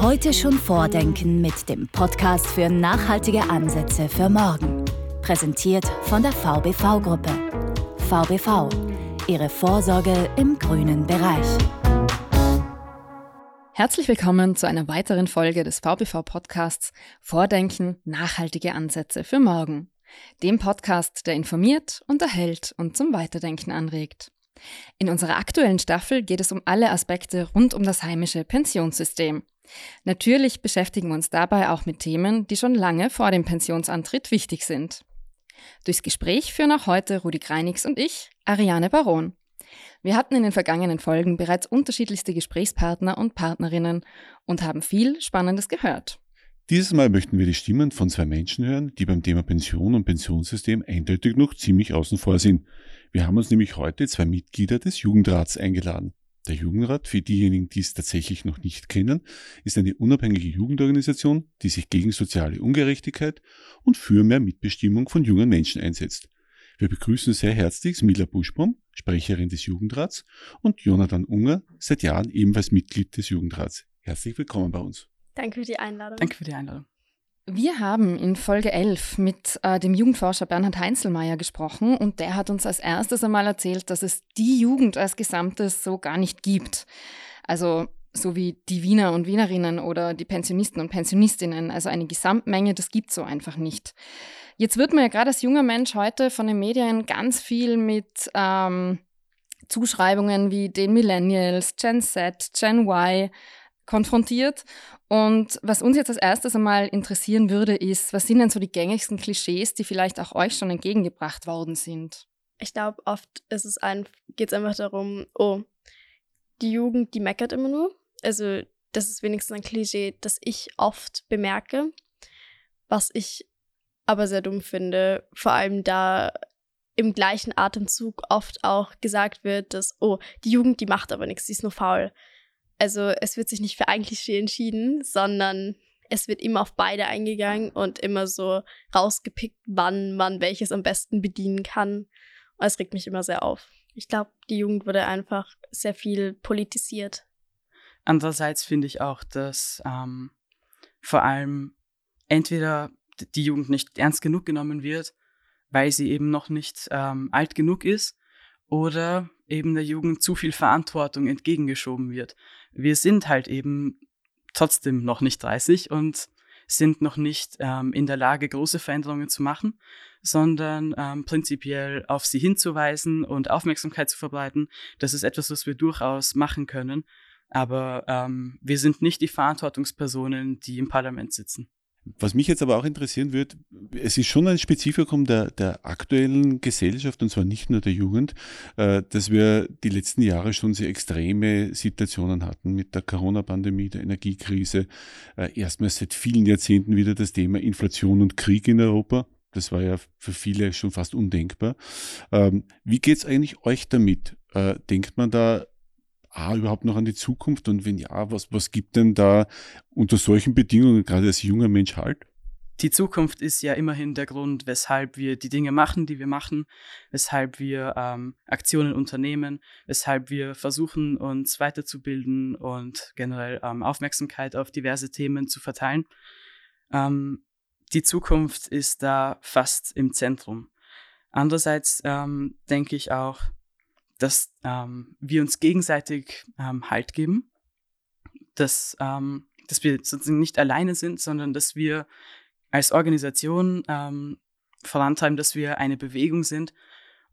Heute schon vordenken mit dem Podcast für nachhaltige Ansätze für morgen. Präsentiert von der VBV-Gruppe. VBV, Ihre Vorsorge im grünen Bereich. Herzlich willkommen zu einer weiteren Folge des VBV-Podcasts Vordenken, nachhaltige Ansätze für morgen. Dem Podcast, der informiert, unterhält und zum Weiterdenken anregt. In unserer aktuellen Staffel geht es um alle Aspekte rund um das heimische Pensionssystem. Natürlich beschäftigen wir uns dabei auch mit Themen, die schon lange vor dem Pensionsantritt wichtig sind. Durchs Gespräch führen auch heute Rudi Greinix und ich, Ariane Baron. Wir hatten in den vergangenen Folgen bereits unterschiedlichste Gesprächspartner und Partnerinnen und haben viel Spannendes gehört. Dieses Mal möchten wir die Stimmen von zwei Menschen hören, die beim Thema Pension und Pensionssystem eindeutig noch ziemlich außen vor sind. Wir haben uns nämlich heute zwei Mitglieder des Jugendrats eingeladen. Der Jugendrat, für diejenigen, die es tatsächlich noch nicht kennen, ist eine unabhängige Jugendorganisation, die sich gegen soziale Ungerechtigkeit und für mehr Mitbestimmung von jungen Menschen einsetzt. Wir begrüßen sehr herzlich Smila Buschbaum, Sprecherin des Jugendrats, und Jonathan Unger, seit Jahren ebenfalls Mitglied des Jugendrats. Herzlich willkommen bei uns. Danke für die Einladung. Danke für die Einladung. Wir haben in Folge 11 mit äh, dem Jugendforscher Bernhard Heinzelmeier gesprochen und der hat uns als erstes einmal erzählt, dass es die Jugend als Gesamtes so gar nicht gibt. Also so wie die Wiener und Wienerinnen oder die Pensionisten und Pensionistinnen. Also eine Gesamtmenge, das gibt so einfach nicht. Jetzt wird man ja gerade als junger Mensch heute von den Medien ganz viel mit ähm, Zuschreibungen wie den Millennials, Gen Z, Gen Y konfrontiert. Und was uns jetzt als erstes einmal interessieren würde, ist, was sind denn so die gängigsten Klischees, die vielleicht auch euch schon entgegengebracht worden sind? Ich glaube, oft ist es ein, geht es einfach darum, oh, die Jugend, die meckert immer nur. Also das ist wenigstens ein Klischee, das ich oft bemerke, was ich aber sehr dumm finde. Vor allem da im gleichen Atemzug oft auch gesagt wird, dass, oh, die Jugend, die macht aber nichts, sie ist nur faul. Also es wird sich nicht für ein Klischee entschieden, sondern es wird immer auf beide eingegangen und immer so rausgepickt, wann man welches am besten bedienen kann. Und es regt mich immer sehr auf. Ich glaube, die Jugend wurde einfach sehr viel politisiert. Andererseits finde ich auch, dass ähm, vor allem entweder die Jugend nicht ernst genug genommen wird, weil sie eben noch nicht ähm, alt genug ist, oder eben der Jugend zu viel Verantwortung entgegengeschoben wird. Wir sind halt eben trotzdem noch nicht 30 und sind noch nicht ähm, in der Lage, große Veränderungen zu machen, sondern ähm, prinzipiell auf sie hinzuweisen und Aufmerksamkeit zu verbreiten. Das ist etwas, was wir durchaus machen können. Aber ähm, wir sind nicht die Verantwortungspersonen, die im Parlament sitzen. Was mich jetzt aber auch interessieren wird, es ist schon ein Spezifikum der, der aktuellen Gesellschaft, und zwar nicht nur der Jugend, äh, dass wir die letzten Jahre schon sehr extreme Situationen hatten mit der Corona-Pandemie, der Energiekrise, äh, erstmals seit vielen Jahrzehnten wieder das Thema Inflation und Krieg in Europa. Das war ja für viele schon fast undenkbar. Ähm, wie geht es eigentlich euch damit? Äh, denkt man da A, überhaupt noch an die Zukunft? Und wenn ja, was, was gibt denn da unter solchen Bedingungen gerade als junger Mensch halt? Die Zukunft ist ja immerhin der Grund, weshalb wir die Dinge machen, die wir machen, weshalb wir ähm, Aktionen unternehmen, weshalb wir versuchen, uns weiterzubilden und generell ähm, Aufmerksamkeit auf diverse Themen zu verteilen. Ähm, die Zukunft ist da fast im Zentrum. Andererseits ähm, denke ich auch, dass ähm, wir uns gegenseitig ähm, Halt geben, dass, ähm, dass wir sozusagen nicht alleine sind, sondern dass wir als Organisation ähm, vorantreiben, dass wir eine Bewegung sind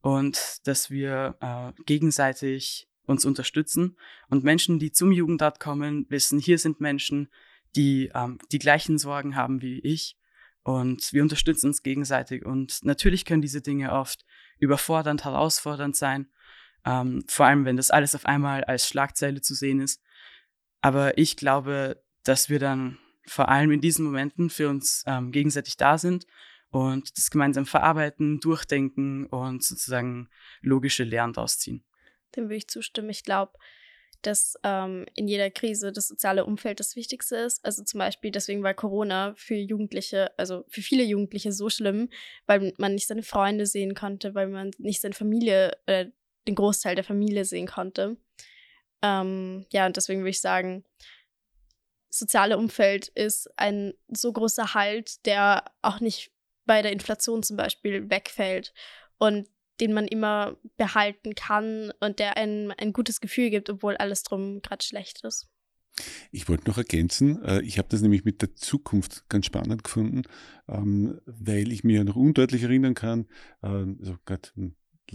und dass wir äh, gegenseitig uns unterstützen. Und Menschen, die zum Jugendrat kommen, wissen, hier sind Menschen, die ähm, die gleichen Sorgen haben wie ich. Und wir unterstützen uns gegenseitig. Und natürlich können diese Dinge oft überfordernd, herausfordernd sein. Ähm, vor allem, wenn das alles auf einmal als Schlagzeile zu sehen ist. Aber ich glaube, dass wir dann vor allem in diesen Momenten für uns ähm, gegenseitig da sind und das gemeinsam verarbeiten, durchdenken und sozusagen logische Lehren daraus ziehen. Dem würde ich zustimmen. Ich glaube, dass ähm, in jeder Krise das soziale Umfeld das Wichtigste ist. Also zum Beispiel deswegen war Corona für Jugendliche, also für viele Jugendliche so schlimm, weil man nicht seine Freunde sehen konnte, weil man nicht seine Familie, äh, den Großteil der Familie sehen konnte. Ähm, ja, und deswegen würde ich sagen, soziale Umfeld ist ein so großer Halt, der auch nicht bei der Inflation zum Beispiel wegfällt und den man immer behalten kann und der einem ein gutes Gefühl gibt, obwohl alles drum gerade schlecht ist. Ich wollte noch ergänzen, äh, ich habe das nämlich mit der Zukunft ganz spannend gefunden, ähm, weil ich mir noch undeutlich erinnern kann, also gerade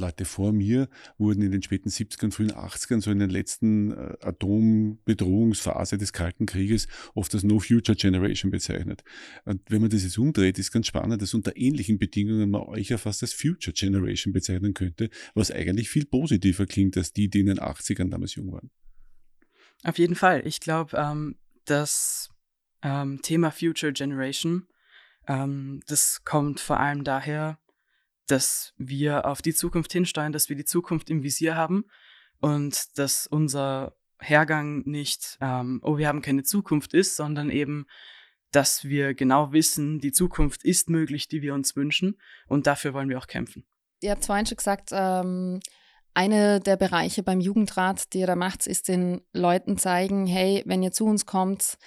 Leute vor mir wurden in den späten 70ern, frühen 80ern, so in den letzten äh, Atombedrohungsphase des Kalten Krieges, oft als No Future Generation bezeichnet. Und wenn man das jetzt umdreht, ist ganz spannend, dass unter ähnlichen Bedingungen man euch ja fast als Future Generation bezeichnen könnte, was eigentlich viel positiver klingt als die, die in den 80ern damals jung waren. Auf jeden Fall. Ich glaube, ähm, das ähm, Thema Future Generation, ähm, das kommt vor allem daher, dass wir auf die Zukunft hinsteuern, dass wir die Zukunft im Visier haben und dass unser Hergang nicht, ähm, oh, wir haben keine Zukunft ist, sondern eben, dass wir genau wissen, die Zukunft ist möglich, die wir uns wünschen und dafür wollen wir auch kämpfen. Ihr habt vorhin schon gesagt, ähm, eine der Bereiche beim Jugendrat, die ihr da macht, ist den Leuten zeigen, hey, wenn ihr zu uns kommt,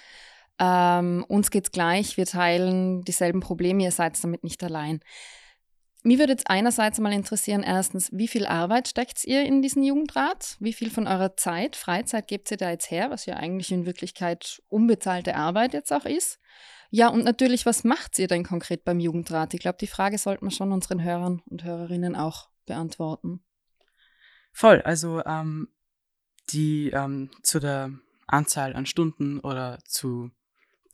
ähm, uns geht's gleich, wir teilen dieselben Probleme, ihr seid damit nicht allein. Mich würde jetzt einerseits mal interessieren, erstens, wie viel Arbeit steckt ihr in diesen Jugendrat? Wie viel von eurer Zeit, Freizeit gebt ihr da jetzt her, was ja eigentlich in Wirklichkeit unbezahlte Arbeit jetzt auch ist? Ja, und natürlich, was macht ihr denn konkret beim Jugendrat? Ich glaube, die Frage sollten wir schon unseren Hörern und Hörerinnen auch beantworten. Voll, also ähm, die ähm, zu der Anzahl an Stunden oder zu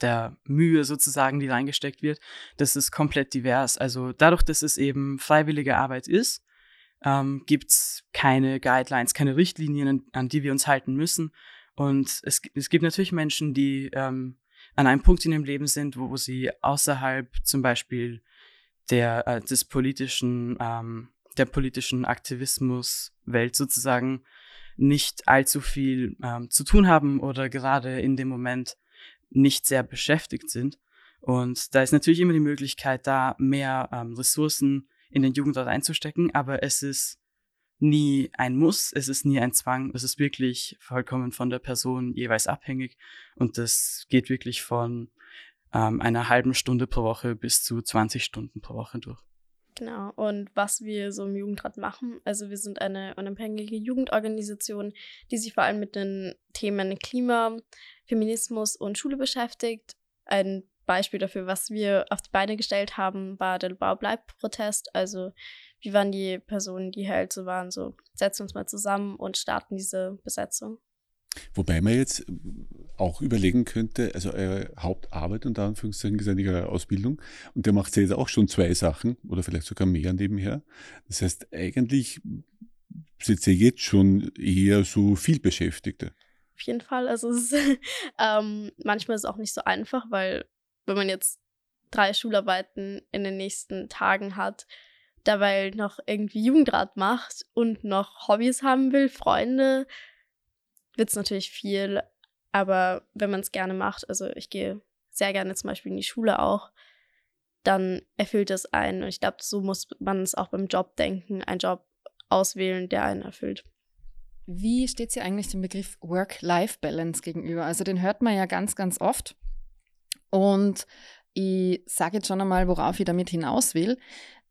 der Mühe sozusagen, die reingesteckt wird, das ist komplett divers. Also dadurch, dass es eben freiwillige Arbeit ist, ähm, gibt es keine Guidelines, keine Richtlinien, an, die wir uns halten müssen. Und es, es gibt natürlich Menschen, die ähm, an einem Punkt in ihrem Leben sind, wo, wo sie außerhalb zum Beispiel der, äh, des politischen, ähm, der politischen Aktivismuswelt sozusagen nicht allzu viel ähm, zu tun haben oder gerade in dem Moment nicht sehr beschäftigt sind. Und da ist natürlich immer die Möglichkeit, da mehr ähm, Ressourcen in den Jugendrat einzustecken, aber es ist nie ein Muss, es ist nie ein Zwang, es ist wirklich vollkommen von der Person jeweils abhängig und das geht wirklich von ähm, einer halben Stunde pro Woche bis zu 20 Stunden pro Woche durch. Genau, und was wir so im Jugendrat machen, also wir sind eine unabhängige Jugendorganisation, die sich vor allem mit den Themen Klima, Feminismus und Schule beschäftigt. Ein Beispiel dafür, was wir auf die Beine gestellt haben, war der Baubleib-Protest. Also wir waren die Personen, die halt so waren, so setzen uns mal zusammen und starten diese Besetzung. Wobei man jetzt auch überlegen könnte, also eure Hauptarbeit unter Anführungszeichen ist eigentlich eure Ausbildung und der macht jetzt auch schon zwei Sachen oder vielleicht sogar mehr nebenher. Das heißt, eigentlich sind ihr jetzt schon eher so viel Beschäftigte auf jeden Fall. Also es ist, ähm, manchmal ist es auch nicht so einfach, weil wenn man jetzt drei Schularbeiten in den nächsten Tagen hat, dabei noch irgendwie Jugendrat macht und noch Hobbys haben will, Freunde, wird es natürlich viel. Aber wenn man es gerne macht, also ich gehe sehr gerne zum Beispiel in die Schule auch, dann erfüllt es einen. Und ich glaube, so muss man es auch beim Job denken, einen Job auswählen, der einen erfüllt. Wie steht sie eigentlich dem Begriff Work-Life-Balance gegenüber? Also den hört man ja ganz, ganz oft. Und ich sage jetzt schon einmal, worauf ich damit hinaus will.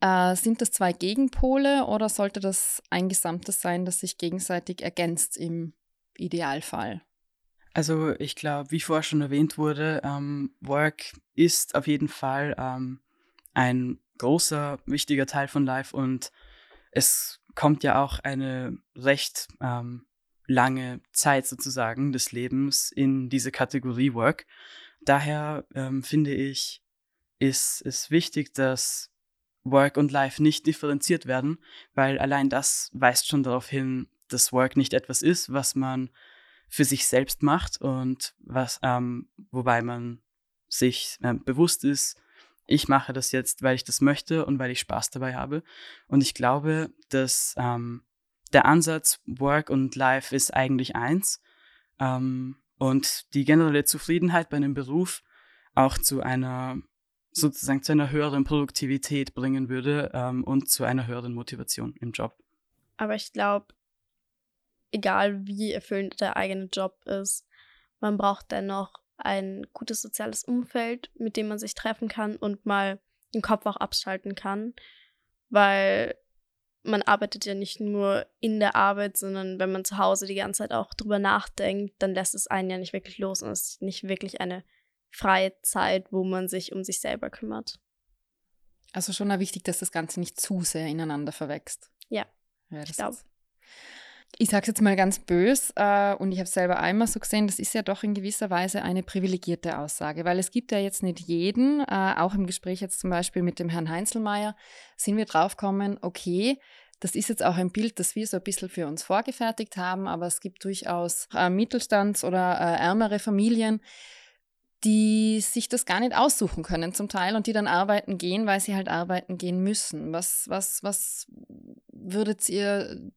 Äh, sind das zwei Gegenpole oder sollte das ein Gesamtes sein, das sich gegenseitig ergänzt im Idealfall? Also ich glaube, wie vorher schon erwähnt wurde, ähm, Work ist auf jeden Fall ähm, ein großer, wichtiger Teil von Life und es kommt ja auch eine recht ähm, lange Zeit sozusagen des Lebens in diese Kategorie Work. Daher ähm, finde ich, ist es wichtig, dass Work und Life nicht differenziert werden, weil allein das weist schon darauf hin, dass Work nicht etwas ist, was man für sich selbst macht und was, ähm, wobei man sich äh, bewusst ist, ich mache das jetzt, weil ich das möchte und weil ich Spaß dabei habe. Und ich glaube, dass ähm, der Ansatz Work und Life ist eigentlich eins. Ähm, und die generelle Zufriedenheit bei einem Beruf auch zu einer sozusagen zu einer höheren Produktivität bringen würde ähm, und zu einer höheren Motivation im Job. Aber ich glaube, egal wie erfüllend der eigene Job ist, man braucht dennoch ein gutes soziales Umfeld, mit dem man sich treffen kann und mal den Kopf auch abschalten kann, weil man arbeitet ja nicht nur in der Arbeit, sondern wenn man zu Hause die ganze Zeit auch drüber nachdenkt, dann lässt es einen ja nicht wirklich los und es ist nicht wirklich eine freie Zeit, wo man sich um sich selber kümmert. Also schon wichtig, dass das Ganze nicht zu sehr ineinander verwächst. Ja, ja ich glaube. Ich sage es jetzt mal ganz bös äh, und ich habe selber einmal so gesehen, das ist ja doch in gewisser Weise eine privilegierte Aussage, weil es gibt ja jetzt nicht jeden, äh, auch im Gespräch jetzt zum Beispiel mit dem Herrn Heinzelmeier, sind wir draufgekommen, okay, das ist jetzt auch ein Bild, das wir so ein bisschen für uns vorgefertigt haben, aber es gibt durchaus äh, Mittelstands- oder äh, ärmere Familien, die sich das gar nicht aussuchen können zum Teil und die dann arbeiten gehen, weil sie halt arbeiten gehen müssen. Was, was, was würdet ihr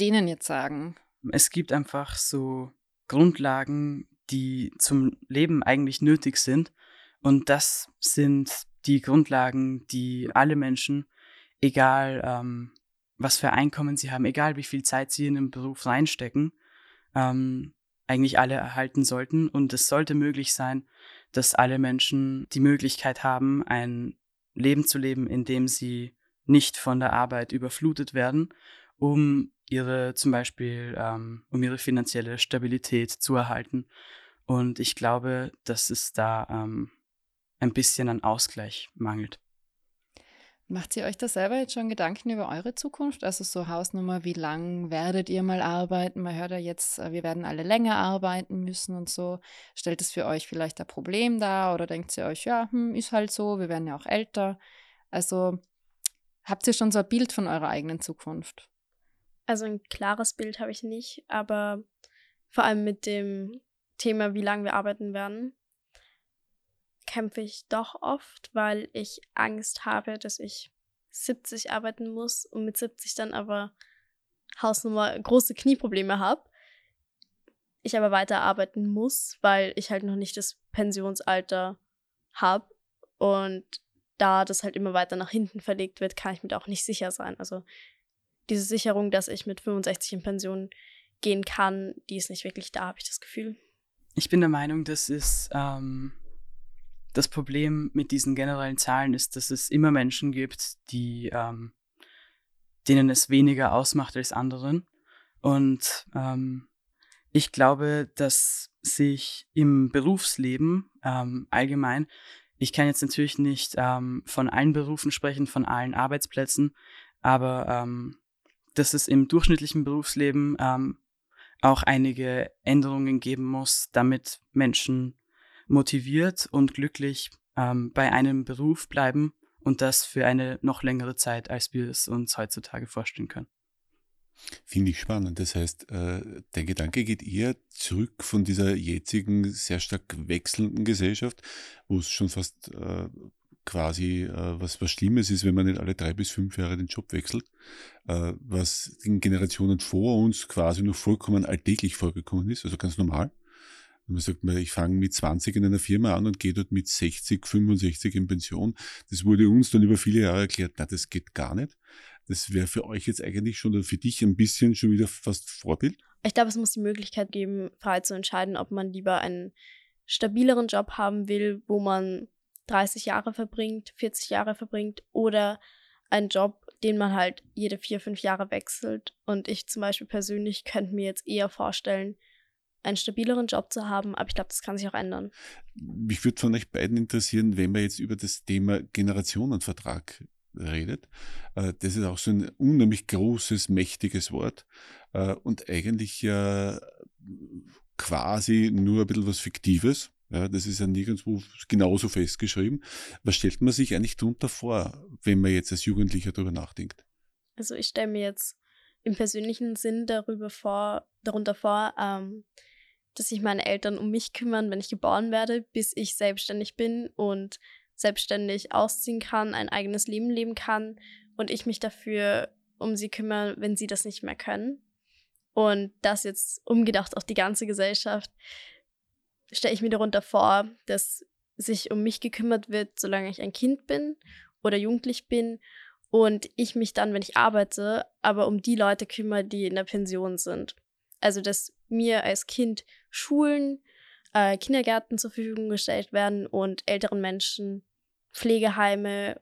denen jetzt sagen? Es gibt einfach so Grundlagen, die zum Leben eigentlich nötig sind. Und das sind die Grundlagen, die alle Menschen, egal ähm, was für Einkommen sie haben, egal wie viel Zeit sie in den Beruf reinstecken, ähm, eigentlich alle erhalten sollten. Und es sollte möglich sein, dass alle Menschen die Möglichkeit haben, ein Leben zu leben, in dem sie nicht von der Arbeit überflutet werden, um ihre zum Beispiel, ähm, um ihre finanzielle Stabilität zu erhalten. Und ich glaube, dass es da ähm, ein bisschen an Ausgleich mangelt. Macht ihr euch da selber jetzt schon Gedanken über eure Zukunft? Also so Hausnummer, wie lang werdet ihr mal arbeiten? Man hört ja jetzt, äh, wir werden alle länger arbeiten müssen und so. Stellt es für euch vielleicht ein Problem dar oder denkt ihr euch, ja, hm, ist halt so, wir werden ja auch älter. Also habt ihr schon so ein Bild von eurer eigenen Zukunft? Also ein klares Bild habe ich nicht, aber vor allem mit dem Thema, wie lange wir arbeiten werden, kämpfe ich doch oft, weil ich Angst habe, dass ich 70 arbeiten muss und mit 70 dann aber Hausnummer große Knieprobleme habe. Ich aber weiter arbeiten muss, weil ich halt noch nicht das Pensionsalter habe. Und da das halt immer weiter nach hinten verlegt wird, kann ich mir da auch nicht sicher sein. Also diese Sicherung, dass ich mit 65 in Pension gehen kann, die ist nicht wirklich da, habe ich das Gefühl. Ich bin der Meinung, das ist ähm, das Problem mit diesen generellen Zahlen ist, dass es immer Menschen gibt, die ähm, denen es weniger ausmacht als anderen. Und ähm, ich glaube, dass sich im Berufsleben ähm, allgemein, ich kann jetzt natürlich nicht ähm, von allen Berufen sprechen, von allen Arbeitsplätzen, aber ähm, dass es im durchschnittlichen Berufsleben ähm, auch einige Änderungen geben muss, damit Menschen motiviert und glücklich ähm, bei einem Beruf bleiben und das für eine noch längere Zeit, als wir es uns heutzutage vorstellen können. Finde ich spannend. Das heißt, äh, der Gedanke geht eher zurück von dieser jetzigen sehr stark wechselnden Gesellschaft, wo es schon fast äh, quasi äh, was, was Schlimmes ist, wenn man nicht alle drei bis fünf Jahre den Job wechselt, was den Generationen vor uns quasi noch vollkommen alltäglich vorgekommen ist, also ganz normal. Man sagt ich fange mit 20 in einer Firma an und gehe dort mit 60, 65 in Pension. Das wurde uns dann über viele Jahre erklärt, na, das geht gar nicht. Das wäre für euch jetzt eigentlich schon oder für dich ein bisschen schon wieder fast Vorbild? Ich glaube, es muss die Möglichkeit geben, frei zu entscheiden, ob man lieber einen stabileren Job haben will, wo man 30 Jahre verbringt, 40 Jahre verbringt oder einen Job, den man halt jede vier, fünf Jahre wechselt. Und ich zum Beispiel persönlich könnte mir jetzt eher vorstellen, einen stabileren Job zu haben, aber ich glaube, das kann sich auch ändern. Mich würde von euch beiden interessieren, wenn man jetzt über das Thema Generationenvertrag redet. Äh, das ist auch so ein unheimlich großes, mächtiges Wort äh, und eigentlich ja quasi nur ein bisschen was Fiktives. Ja, das ist ja nirgendwo genauso festgeschrieben. Was stellt man sich eigentlich darunter vor, wenn man jetzt als Jugendlicher darüber nachdenkt? Also ich stelle mir jetzt im persönlichen Sinn darüber vor, darunter vor, ähm, dass sich meine Eltern um mich kümmern, wenn ich geboren werde, bis ich selbstständig bin und selbstständig ausziehen kann, ein eigenes Leben leben kann und ich mich dafür um sie kümmere, wenn sie das nicht mehr können. Und das jetzt umgedacht auf die ganze Gesellschaft, stelle ich mir darunter vor, dass sich um mich gekümmert wird, solange ich ein Kind bin oder jugendlich bin und ich mich dann, wenn ich arbeite, aber um die Leute kümmere, die in der Pension sind. Also, dass mir als Kind Schulen äh, Kindergärten zur Verfügung gestellt werden und älteren Menschen Pflegeheime,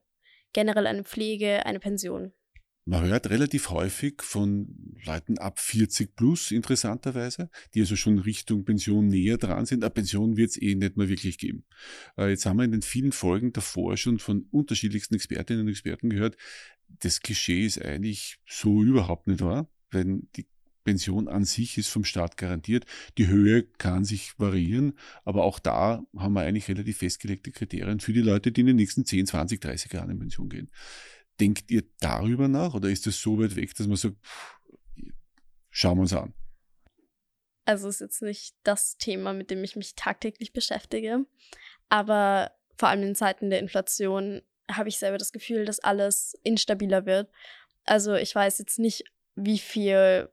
generell eine Pflege, eine Pension. Man hört relativ häufig von Leuten ab 40 plus, interessanterweise, die also schon Richtung Pension näher dran sind. Eine Pension wird es eh nicht mehr wirklich geben. Äh, jetzt haben wir in den vielen Folgen davor schon von unterschiedlichsten Expertinnen und Experten gehört, das Klischee ist eigentlich so überhaupt nicht wahr, wenn die Pension an sich ist vom Staat garantiert. Die Höhe kann sich variieren, aber auch da haben wir eigentlich relativ festgelegte Kriterien für die Leute, die in den nächsten 10, 20, 30 Jahren in Pension gehen. Denkt ihr darüber nach oder ist das so weit weg, dass man sagt, schauen wir uns an? Also ist jetzt nicht das Thema, mit dem ich mich tagtäglich beschäftige, aber vor allem in Zeiten der Inflation habe ich selber das Gefühl, dass alles instabiler wird. Also ich weiß jetzt nicht, wie viel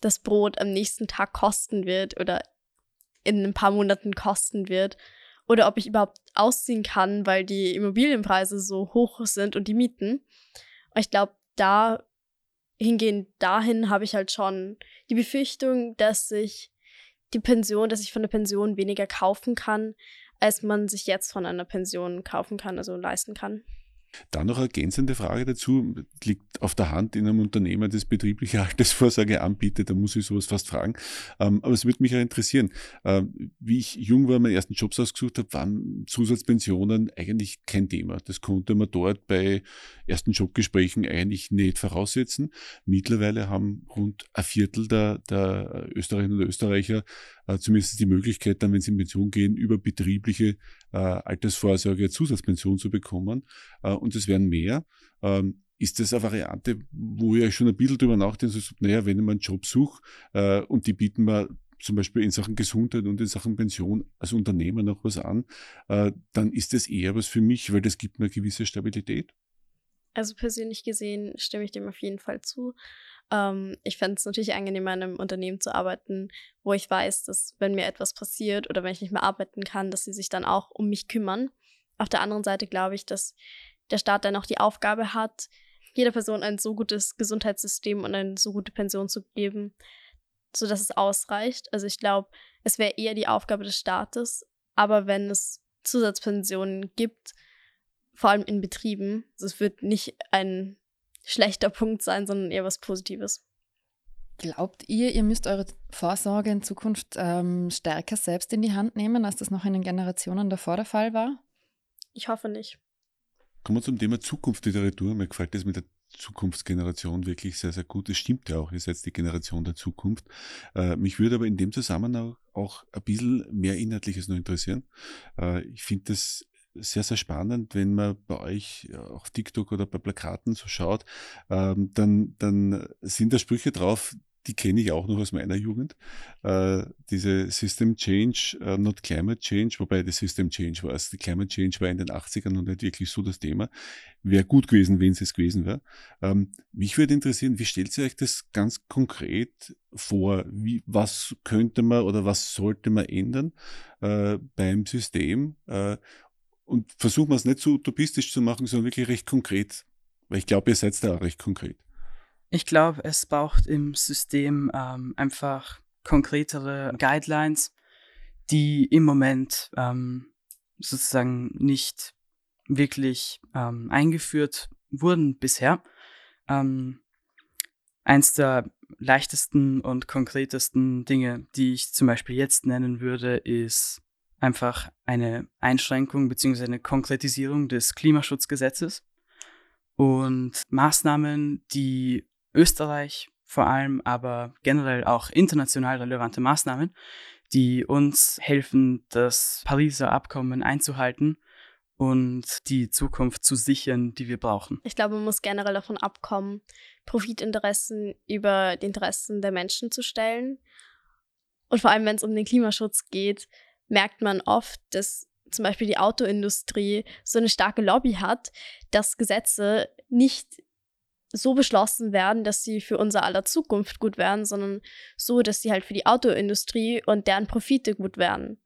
das Brot am nächsten Tag kosten wird oder in ein paar Monaten kosten wird oder ob ich überhaupt ausziehen kann, weil die Immobilienpreise so hoch sind und die Mieten. Und ich glaube, da hingehend dahin habe ich halt schon die Befürchtung, dass ich die Pension, dass ich von der Pension weniger kaufen kann, als man sich jetzt von einer Pension kaufen kann, also leisten kann. Dann noch ergänzende Frage dazu, liegt auf der Hand in einem Unternehmen, das betriebliche Altersvorsorge anbietet, da muss ich sowas fast fragen. Ähm, aber es würde mich ja interessieren, ähm, wie ich jung war, meinen ersten Jobs ausgesucht habe, waren Zusatzpensionen eigentlich kein Thema. Das konnte man dort bei ersten Jobgesprächen eigentlich nicht voraussetzen. Mittlerweile haben rund ein Viertel der, der Österreicherinnen und Österreicher äh, zumindest die Möglichkeit, dann, wenn sie in Pension gehen, über betriebliche äh, Altersvorsorge Zusatzpension zu bekommen. Äh, und es werden mehr. Ähm, ist das eine Variante, wo ihr schon ein bisschen drüber nachdenkt, so, naja, wenn ich mal einen Job suche äh, und die bieten mir zum Beispiel in Sachen Gesundheit und in Sachen Pension als Unternehmer noch was an, äh, dann ist das eher was für mich, weil das gibt mir eine gewisse Stabilität. Also persönlich gesehen stimme ich dem auf jeden Fall zu. Ähm, ich fände es natürlich angenehmer, in einem Unternehmen zu arbeiten, wo ich weiß, dass wenn mir etwas passiert oder wenn ich nicht mehr arbeiten kann, dass sie sich dann auch um mich kümmern. Auf der anderen Seite glaube ich, dass der Staat dann auch die Aufgabe hat, jeder Person ein so gutes Gesundheitssystem und eine so gute Pension zu geben, sodass es ausreicht. Also ich glaube, es wäre eher die Aufgabe des Staates, aber wenn es Zusatzpensionen gibt, vor allem in Betrieben, also es wird nicht ein schlechter Punkt sein, sondern eher was Positives. Glaubt ihr, ihr müsst eure Vorsorge in Zukunft ähm, stärker selbst in die Hand nehmen, als das noch in den Generationen davor der Fall war? Ich hoffe nicht. Kommen wir zum Thema Zukunftsliteratur. Mir gefällt das mit der Zukunftsgeneration wirklich sehr, sehr gut. Es stimmt ja auch, ihr seid die Generation der Zukunft. Äh, mich würde aber in dem Zusammenhang auch ein bisschen mehr Inhaltliches noch interessieren. Äh, ich finde das sehr, sehr spannend, wenn man bei euch auf TikTok oder bei Plakaten so schaut, ähm, dann, dann sind da Sprüche drauf, die kenne ich auch noch aus meiner Jugend. Äh, diese System Change, uh, not Climate Change, wobei das System Change war es. Die Climate Change war in den 80ern noch nicht wirklich so das Thema. Wäre gut gewesen, wenn es es gewesen wäre. Ähm, mich würde interessieren, wie stellt ihr euch das ganz konkret vor? Wie, was könnte man oder was sollte man ändern äh, beim System? Äh, und versuchen wir es nicht so utopistisch zu machen, sondern wirklich recht konkret. Weil ich glaube, ihr seid da auch recht konkret. Ich glaube, es braucht im System ähm, einfach konkretere Guidelines, die im Moment ähm, sozusagen nicht wirklich ähm, eingeführt wurden bisher. Ähm, eins der leichtesten und konkretesten Dinge, die ich zum Beispiel jetzt nennen würde, ist einfach eine Einschränkung bzw. eine Konkretisierung des Klimaschutzgesetzes und Maßnahmen, die Österreich vor allem, aber generell auch international relevante Maßnahmen, die uns helfen, das Pariser Abkommen einzuhalten und die Zukunft zu sichern, die wir brauchen. Ich glaube, man muss generell davon abkommen, Profitinteressen über die Interessen der Menschen zu stellen. Und vor allem, wenn es um den Klimaschutz geht, merkt man oft, dass zum Beispiel die Autoindustrie so eine starke Lobby hat, dass Gesetze nicht so beschlossen werden, dass sie für unser aller Zukunft gut werden, sondern so, dass sie halt für die Autoindustrie und deren Profite gut werden.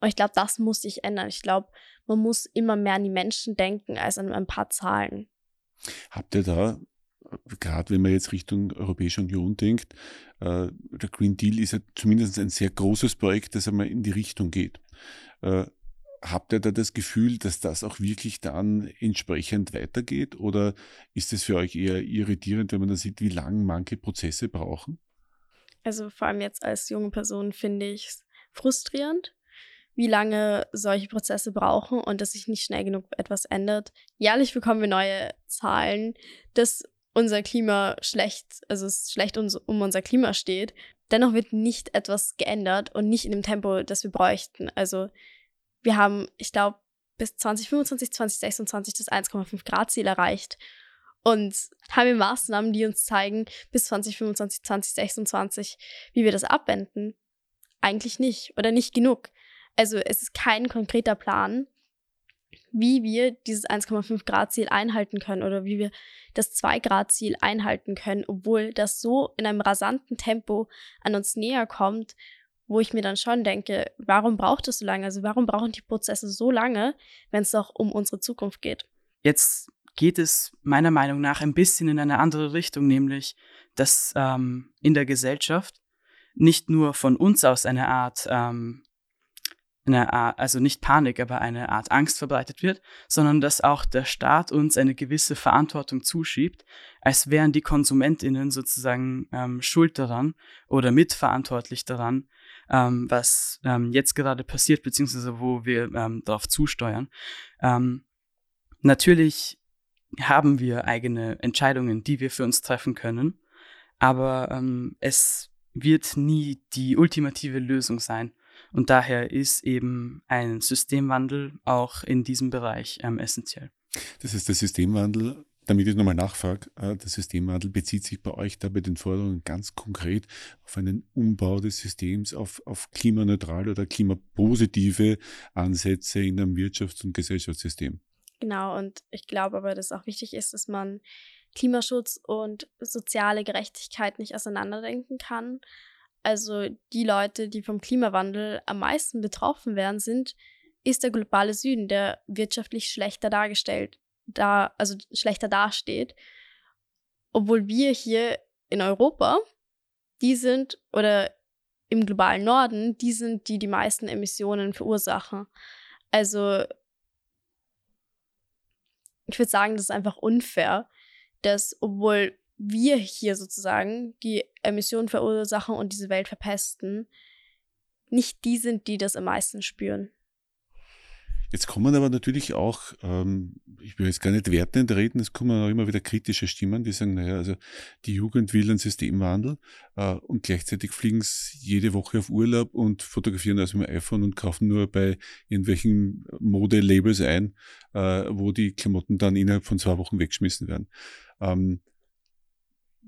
Und ich glaube, das muss sich ändern. Ich glaube, man muss immer mehr an die Menschen denken als an ein paar Zahlen. Habt ihr da gerade wenn man jetzt Richtung Europäische Union denkt, äh, der Green Deal ist ja zumindest ein sehr großes Projekt, das einmal in die Richtung geht. Äh, habt ihr da das Gefühl, dass das auch wirklich dann entsprechend weitergeht? Oder ist es für euch eher irritierend, wenn man da sieht, wie lange manche Prozesse brauchen? Also vor allem jetzt als junge Person finde ich es frustrierend, wie lange solche Prozesse brauchen und dass sich nicht schnell genug etwas ändert. Jährlich bekommen wir neue Zahlen, dass unser Klima schlecht, also es schlecht um unser Klima steht. Dennoch wird nicht etwas geändert und nicht in dem Tempo, das wir bräuchten. Also wir haben, ich glaube, bis 2025, 2026 das 1,5 Grad Ziel erreicht und haben wir Maßnahmen, die uns zeigen, bis 2025, 2026, wie wir das abwenden. Eigentlich nicht oder nicht genug. Also es ist kein konkreter Plan, wie wir dieses 1,5 Grad Ziel einhalten können oder wie wir das 2 Grad Ziel einhalten können, obwohl das so in einem rasanten Tempo an uns näher kommt, wo ich mir dann schon denke, warum braucht es so lange? Also warum brauchen die Prozesse so lange, wenn es doch um unsere Zukunft geht? Jetzt geht es meiner Meinung nach ein bisschen in eine andere Richtung, nämlich dass ähm, in der Gesellschaft nicht nur von uns aus eine Art ähm, eine Art, also nicht Panik, aber eine Art Angst verbreitet wird, sondern dass auch der Staat uns eine gewisse Verantwortung zuschiebt, als wären die KonsumentInnen sozusagen ähm, schuld daran oder mitverantwortlich daran, ähm, was ähm, jetzt gerade passiert, beziehungsweise wo wir ähm, darauf zusteuern. Ähm, natürlich haben wir eigene Entscheidungen, die wir für uns treffen können, aber ähm, es wird nie die ultimative Lösung sein. Und daher ist eben ein Systemwandel auch in diesem Bereich ähm, essentiell. Das heißt, der Systemwandel, damit ich nochmal nachfrage, äh, der Systemwandel bezieht sich bei euch da bei den Forderungen ganz konkret auf einen Umbau des Systems, auf, auf klimaneutrale oder klimapositive Ansätze in einem Wirtschafts- und Gesellschaftssystem. Genau, und ich glaube aber, dass es auch wichtig ist, dass man Klimaschutz und soziale Gerechtigkeit nicht auseinanderdenken kann. Also die Leute, die vom Klimawandel am meisten betroffen werden, sind, ist der globale Süden, der wirtschaftlich schlechter dargestellt, da, also schlechter dasteht. Obwohl wir hier in Europa, die sind, oder im globalen Norden, die sind, die die meisten Emissionen verursachen. Also ich würde sagen, das ist einfach unfair, dass obwohl wir hier sozusagen die Emissionen verursachen und diese Welt verpesten, nicht die sind, die das am meisten spüren. Jetzt kommen aber natürlich auch, ähm, ich will jetzt gar nicht wertend reden, es kommen auch immer wieder kritische Stimmen, die sagen, naja, also die Jugend will einen Systemwandel äh, und gleichzeitig fliegen sie jede Woche auf Urlaub und fotografieren also mit dem iPhone und kaufen nur bei irgendwelchen Modelabels ein, äh, wo die Klamotten dann innerhalb von zwei Wochen weggeschmissen werden. Ähm,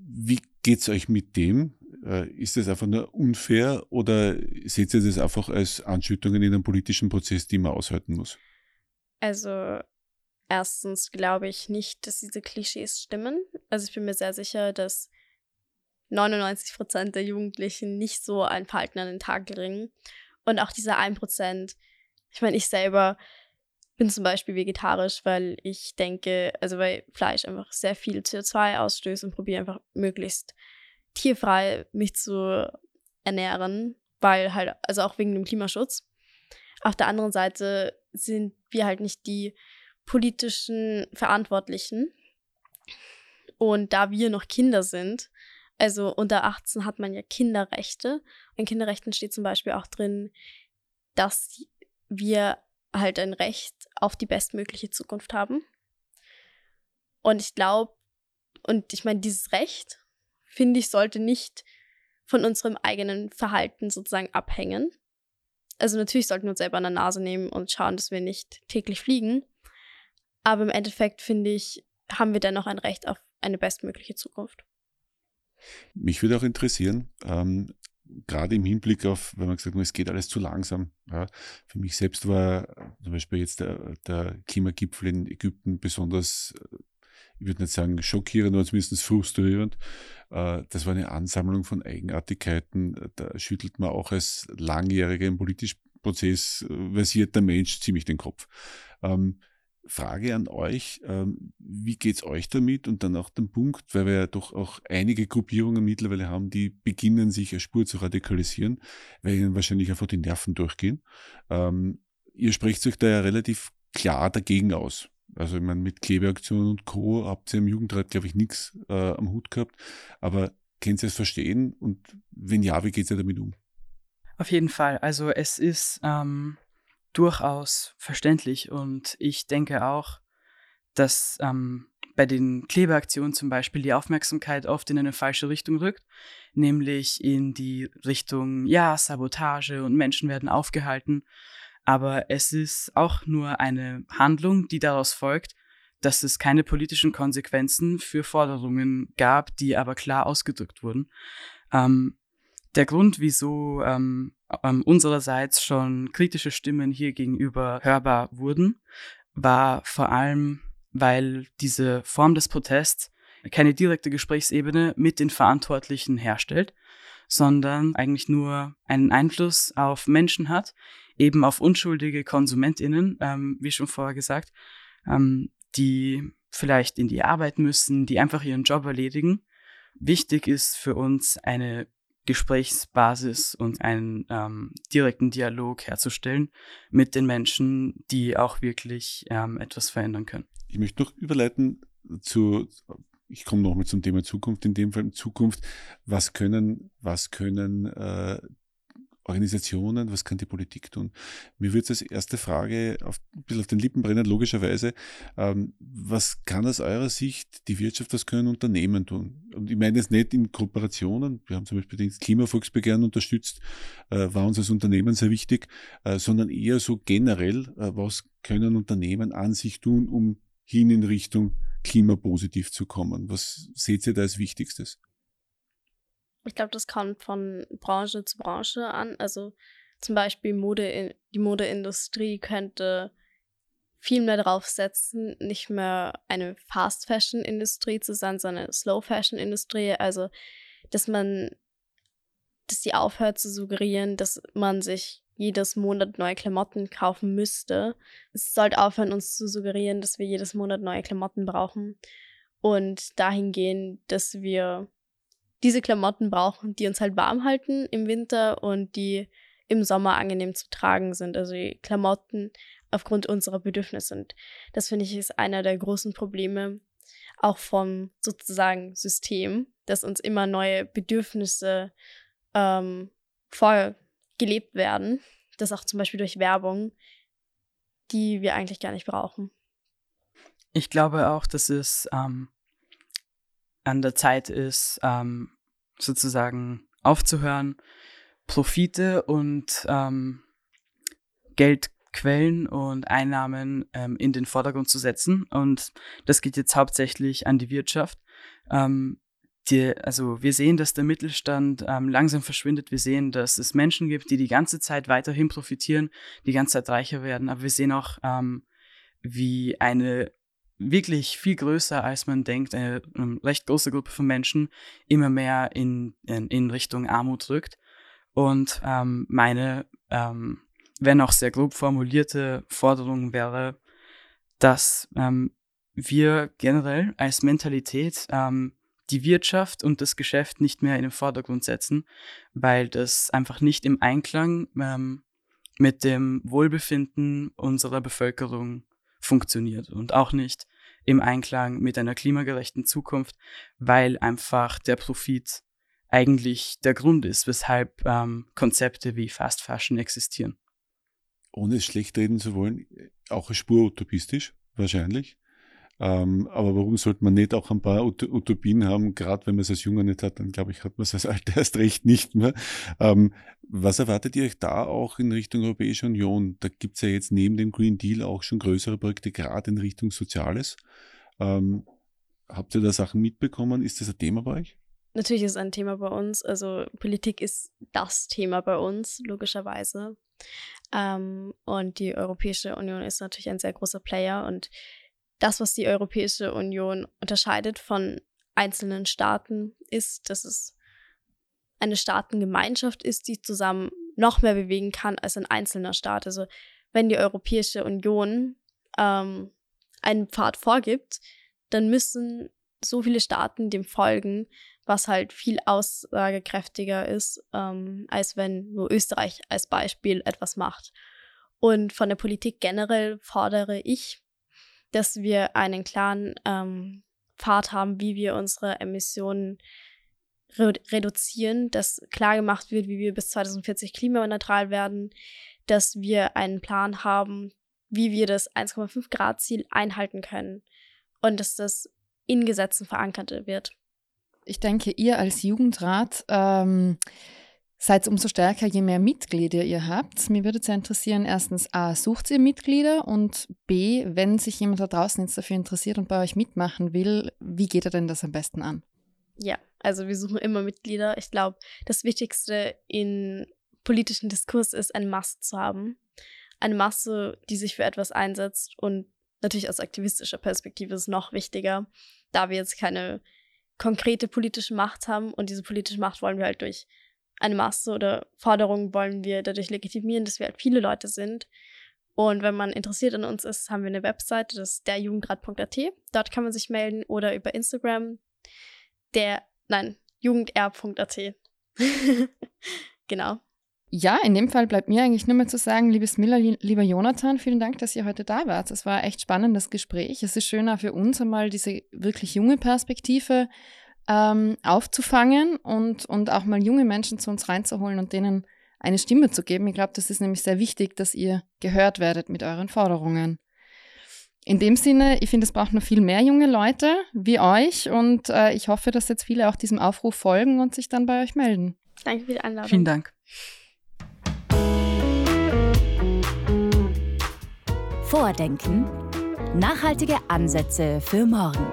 wie geht's euch mit dem? Äh, ist das einfach nur unfair oder seht ihr das einfach als Anschüttungen in einem politischen Prozess, die man aushalten muss? Also erstens glaube ich nicht, dass diese Klischees stimmen. Also ich bin mir sehr sicher, dass 99 Prozent der Jugendlichen nicht so ein Verhalten an den Tag bringen. Und auch diese 1 Prozent, ich meine, ich selber bin zum Beispiel vegetarisch, weil ich denke, also weil Fleisch einfach sehr viel CO2 ausstößt und probiere einfach möglichst tierfrei mich zu ernähren, weil halt, also auch wegen dem Klimaschutz. Auf der anderen Seite sind wir halt nicht die politischen Verantwortlichen. Und da wir noch Kinder sind, also unter 18 hat man ja Kinderrechte. In Kinderrechten steht zum Beispiel auch drin, dass wir halt ein Recht auf die bestmögliche Zukunft haben. Und ich glaube, und ich meine, dieses Recht, finde ich, sollte nicht von unserem eigenen Verhalten sozusagen abhängen. Also natürlich sollten wir uns selber an der Nase nehmen und schauen, dass wir nicht täglich fliegen. Aber im Endeffekt, finde ich, haben wir dennoch ein Recht auf eine bestmögliche Zukunft. Mich würde auch interessieren, ähm, gerade im Hinblick auf, wenn man gesagt hat, es geht alles zu langsam. Ja. Für mich selbst war zum Beispiel jetzt der, der Klimagipfel in Ägypten besonders, ich würde nicht sagen schockierend, aber zumindest frustrierend. Äh, das war eine Ansammlung von Eigenartigkeiten. Da schüttelt man auch als langjähriger im politischen Prozess versierter Mensch ziemlich den Kopf. Ähm, Frage an euch, ähm, wie geht es euch damit? Und dann auch den Punkt, weil wir ja doch auch einige Gruppierungen mittlerweile haben, die beginnen, sich eine Spur zu radikalisieren, weil ihnen wahrscheinlich einfach die Nerven durchgehen. Ähm, ihr sprecht euch da ja relativ klar dagegen aus. Also ich meine, mit Klebeaktionen und Co. habt ihr im Jugendrat, glaube ich, nichts äh, am Hut gehabt. Aber könnt ihr es verstehen? Und wenn ja, wie geht ihr damit um? Auf jeden Fall. Also es ist ähm, durchaus verständlich und ich denke auch, dass ähm, bei den Klebeaktionen zum Beispiel die Aufmerksamkeit oft in eine falsche Richtung rückt, nämlich in die Richtung, ja, Sabotage und Menschen werden aufgehalten. Aber es ist auch nur eine Handlung, die daraus folgt, dass es keine politischen Konsequenzen für Forderungen gab, die aber klar ausgedrückt wurden. Ähm, der Grund, wieso ähm, ähm, unsererseits schon kritische Stimmen hier gegenüber hörbar wurden, war vor allem, weil diese Form des Protests keine direkte Gesprächsebene mit den Verantwortlichen herstellt, sondern eigentlich nur einen Einfluss auf Menschen hat, eben auf unschuldige KonsumentInnen, ähm, wie schon vorher gesagt, ähm, die vielleicht in die Arbeit müssen, die einfach ihren Job erledigen. Wichtig ist für uns eine Gesprächsbasis und einen ähm, direkten Dialog herzustellen mit den Menschen, die auch wirklich ähm, etwas verändern können. Ich möchte noch überleiten zu, ich komme nochmal zum Thema Zukunft, in dem Fall Zukunft, was können, was können äh, Organisationen, was kann die Politik tun? Mir würde es als erste Frage auf, ein bisschen auf den Lippen brennen, logischerweise. Ähm, was kann aus eurer Sicht die Wirtschaft, was können Unternehmen tun? Und ich meine jetzt nicht in Kooperationen, wir haben zum Beispiel das Klimavolksbegehren unterstützt, äh, war uns als Unternehmen sehr wichtig, äh, sondern eher so generell, äh, was können Unternehmen an sich tun, um hin in Richtung klimapositiv zu kommen? Was seht ihr da als Wichtigstes? Ich glaube, das kommt von Branche zu Branche an. Also zum Beispiel Mode, die Modeindustrie könnte viel mehr darauf setzen, nicht mehr eine Fast Fashion Industrie zu sein, sondern eine Slow Fashion Industrie. Also, dass man, dass die aufhört zu suggerieren, dass man sich jedes Monat neue Klamotten kaufen müsste. Es sollte aufhören, uns zu suggerieren, dass wir jedes Monat neue Klamotten brauchen und dahin gehen, dass wir diese Klamotten brauchen, die uns halt warm halten im Winter und die im Sommer angenehm zu tragen sind. Also die Klamotten aufgrund unserer Bedürfnisse. Und das finde ich ist einer der großen Probleme auch vom sozusagen System, dass uns immer neue Bedürfnisse ähm, vorgelebt werden. Das auch zum Beispiel durch Werbung, die wir eigentlich gar nicht brauchen. Ich glaube auch, dass es ähm, an der Zeit ist, ähm, sozusagen aufzuhören, Profite und ähm, Geldquellen und Einnahmen ähm, in den Vordergrund zu setzen. Und das geht jetzt hauptsächlich an die Wirtschaft. Ähm, die, also wir sehen, dass der Mittelstand ähm, langsam verschwindet. Wir sehen, dass es Menschen gibt, die die ganze Zeit weiterhin profitieren, die ganze Zeit reicher werden. Aber wir sehen auch, ähm, wie eine wirklich viel größer, als man denkt, eine, eine recht große Gruppe von Menschen immer mehr in, in, in Richtung Armut rückt. Und ähm, meine, ähm, wenn auch sehr grob formulierte Forderung wäre, dass ähm, wir generell als Mentalität ähm, die Wirtschaft und das Geschäft nicht mehr in den Vordergrund setzen, weil das einfach nicht im Einklang ähm, mit dem Wohlbefinden unserer Bevölkerung funktioniert und auch nicht im Einklang mit einer klimagerechten Zukunft, weil einfach der Profit eigentlich der Grund ist, weshalb ähm, Konzepte wie Fast Fashion existieren. Ohne es schlecht reden zu wollen, auch eine Spur utopistisch, wahrscheinlich. Ähm, aber warum sollte man nicht auch ein paar Ut Utopien haben? Gerade wenn man es als Junger nicht hat, dann glaube ich, hat man es als Alter erst recht nicht mehr. Ähm, was erwartet ihr euch da auch in Richtung Europäische Union? Da gibt es ja jetzt neben dem Green Deal auch schon größere Projekte, gerade in Richtung Soziales. Ähm, habt ihr da Sachen mitbekommen? Ist das ein Thema bei euch? Natürlich ist es ein Thema bei uns. Also Politik ist das Thema bei uns, logischerweise. Ähm, und die Europäische Union ist natürlich ein sehr großer Player und das, was die Europäische Union unterscheidet von einzelnen Staaten, ist, dass es eine Staatengemeinschaft ist, die zusammen noch mehr bewegen kann als ein einzelner Staat. Also wenn die Europäische Union ähm, einen Pfad vorgibt, dann müssen so viele Staaten dem folgen, was halt viel aussagekräftiger ist, ähm, als wenn nur Österreich als Beispiel etwas macht. Und von der Politik generell fordere ich, dass wir einen klaren ähm, Pfad haben, wie wir unsere Emissionen re reduzieren, dass klar gemacht wird, wie wir bis 2040 klimaneutral werden, dass wir einen Plan haben, wie wir das 1,5 Grad Ziel einhalten können und dass das in Gesetzen verankert wird. Ich denke, ihr als Jugendrat ähm, seid umso stärker, je mehr Mitglieder ihr habt. Mir würde es ja interessieren, erstens, A, sucht ihr Mitglieder und B, wenn sich jemand da draußen jetzt dafür interessiert und bei euch mitmachen will, wie geht er denn das am besten an? Ja, also wir suchen immer Mitglieder. Ich glaube, das Wichtigste in politischen Diskurs ist, eine Masse zu haben. Eine Masse, die sich für etwas einsetzt und natürlich aus aktivistischer Perspektive ist es noch wichtiger, da wir jetzt keine konkrete politische Macht haben und diese politische Macht wollen wir halt durch eine Masse oder Forderungen wollen wir dadurch legitimieren, dass wir halt viele Leute sind. Und wenn man interessiert an uns ist, haben wir eine Webseite, das ist derjugendrat.at. Dort kann man sich melden oder über Instagram der, nein, jugendr.at. genau. Ja, in dem Fall bleibt mir eigentlich nur mehr zu sagen, liebes Miller, lieber Jonathan, vielen Dank, dass ihr heute da wart. Es war echt spannendes Gespräch. Es ist schöner für uns einmal diese wirklich junge Perspektive ähm, aufzufangen und, und auch mal junge Menschen zu uns reinzuholen und denen eine Stimme zu geben. Ich glaube, das ist nämlich sehr wichtig, dass ihr gehört werdet mit euren Forderungen. In dem Sinne, ich finde, es braucht noch viel mehr junge Leute wie euch und äh, ich hoffe, dass jetzt viele auch diesem Aufruf folgen und sich dann bei euch melden. Danke für die Einladung. Vielen Dank. Vordenken. Nachhaltige Ansätze für morgen.